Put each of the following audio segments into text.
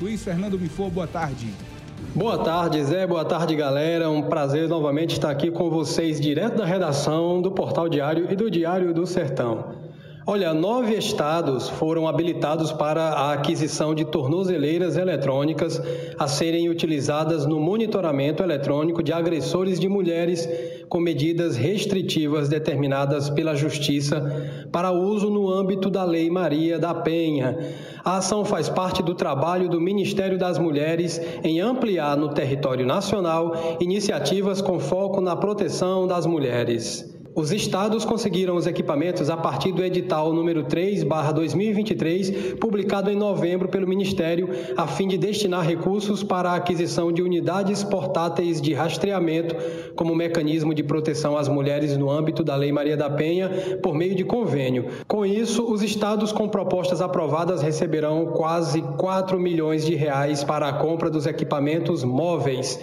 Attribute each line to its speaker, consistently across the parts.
Speaker 1: Luiz Fernando Mifor, boa tarde.
Speaker 2: Boa tarde, Zé. Boa tarde, galera. Um prazer novamente estar aqui com vocês, direto da redação do Portal Diário e do Diário do Sertão. Olha, nove estados foram habilitados para a aquisição de tornozeleiras eletrônicas a serem utilizadas no monitoramento eletrônico de agressores de mulheres com medidas restritivas determinadas pela Justiça para uso no âmbito da Lei Maria da Penha. A ação faz parte do trabalho do Ministério das Mulheres em ampliar no território nacional iniciativas com foco na proteção das mulheres. Os estados conseguiram os equipamentos a partir do edital número 3/2023, publicado em novembro pelo Ministério, a fim de destinar recursos para a aquisição de unidades portáteis de rastreamento como mecanismo de proteção às mulheres no âmbito da Lei Maria da Penha, por meio de convênio. Com isso, os estados com propostas aprovadas receberão quase 4 milhões de reais para a compra dos equipamentos móveis.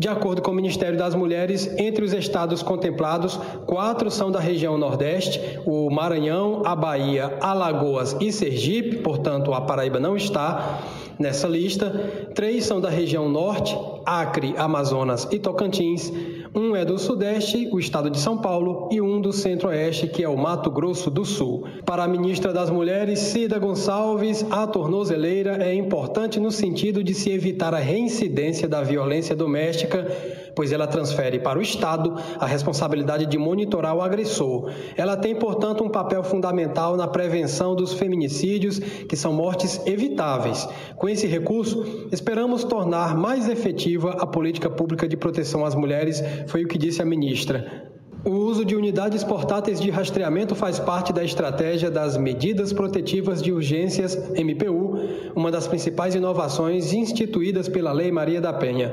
Speaker 2: De acordo com o Ministério das Mulheres, entre os estados contemplados, quatro são da região Nordeste: o Maranhão, a Bahia, Alagoas e Sergipe, portanto, a Paraíba não está nessa lista. Três são da região Norte: Acre, Amazonas e Tocantins. Um é do Sudeste, o estado de São Paulo, e um do Centro-Oeste, que é o Mato Grosso do Sul. Para a ministra das Mulheres, Cida Gonçalves, a tornozeleira é importante no sentido de se evitar a reincidência da violência doméstica pois ela transfere para o Estado a responsabilidade de monitorar o agressor. Ela tem, portanto, um papel fundamental na prevenção dos feminicídios, que são mortes evitáveis. Com esse recurso, esperamos tornar mais efetiva a política pública de proteção às mulheres, foi o que disse a ministra. O uso de unidades portáteis de rastreamento faz parte da estratégia das Medidas Protetivas de Urgências, MPU, uma das principais inovações instituídas pela Lei Maria da Penha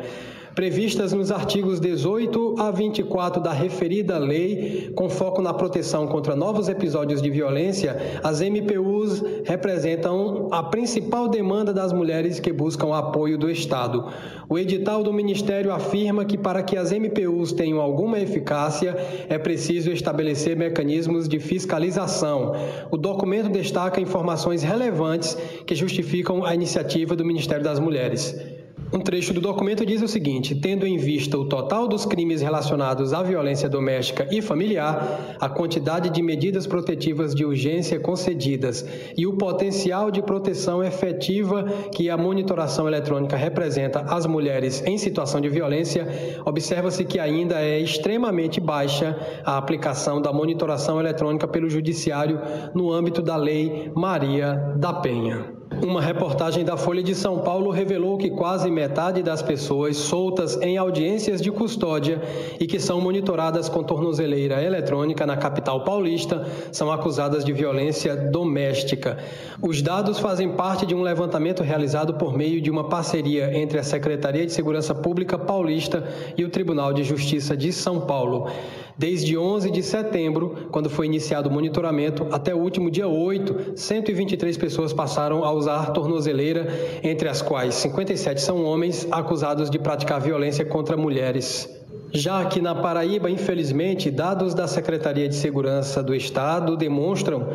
Speaker 2: previstas nos artigos 18 a 24 da referida lei, com foco na proteção contra novos episódios de violência, as MPUs representam a principal demanda das mulheres que buscam apoio do Estado. O edital do Ministério afirma que para que as MPUs tenham alguma eficácia, é preciso estabelecer mecanismos de fiscalização. O documento destaca informações relevantes que justificam a iniciativa do Ministério das Mulheres. Um trecho do documento diz o seguinte: tendo em vista o total dos crimes relacionados à violência doméstica e familiar, a quantidade de medidas protetivas de urgência concedidas e o potencial de proteção efetiva que a monitoração eletrônica representa às mulheres em situação de violência, observa-se que ainda é extremamente baixa a aplicação da monitoração eletrônica pelo Judiciário no âmbito da Lei Maria da Penha. Uma reportagem da Folha de São Paulo revelou que quase metade das pessoas soltas em audiências de custódia e que são monitoradas com tornozeleira eletrônica na capital paulista são acusadas de violência doméstica. Os dados fazem parte de um levantamento realizado por meio de uma parceria entre a Secretaria de Segurança Pública Paulista e o Tribunal de Justiça de São Paulo. Desde 11 de setembro, quando foi iniciado o monitoramento, até o último dia 8, 123 pessoas passaram a usar tornozeleira, entre as quais 57 são homens acusados de praticar violência contra mulheres. Já aqui na Paraíba, infelizmente, dados da Secretaria de Segurança do Estado demonstram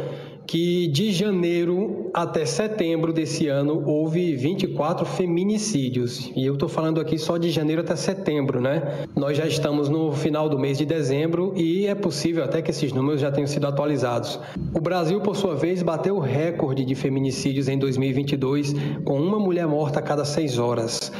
Speaker 2: que de janeiro até setembro desse ano houve 24 feminicídios. E eu estou falando aqui só de janeiro até setembro, né? Nós já estamos no final do mês de dezembro e é possível até que esses números já tenham sido atualizados. O Brasil, por sua vez, bateu o recorde de feminicídios em 2022, com uma mulher morta a cada seis horas.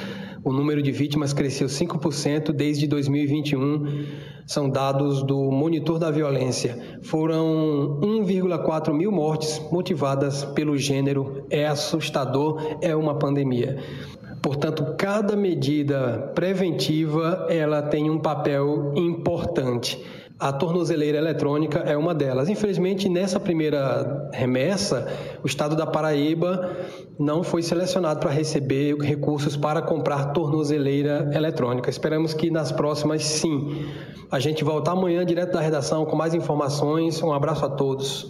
Speaker 2: O número de vítimas cresceu 5% desde 2021, são dados do Monitor da Violência. Foram 1,4 mil mortes motivadas pelo gênero. É assustador, é uma pandemia. Portanto, cada medida preventiva ela tem um papel importante. A tornozeleira eletrônica é uma delas. Infelizmente, nessa primeira remessa, o estado da Paraíba não foi selecionado para receber recursos para comprar tornozeleira eletrônica. Esperamos que nas próximas, sim. A gente volta amanhã direto da redação com mais informações. Um abraço a todos.